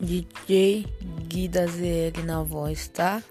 DJ Guida ZL na voz, tá?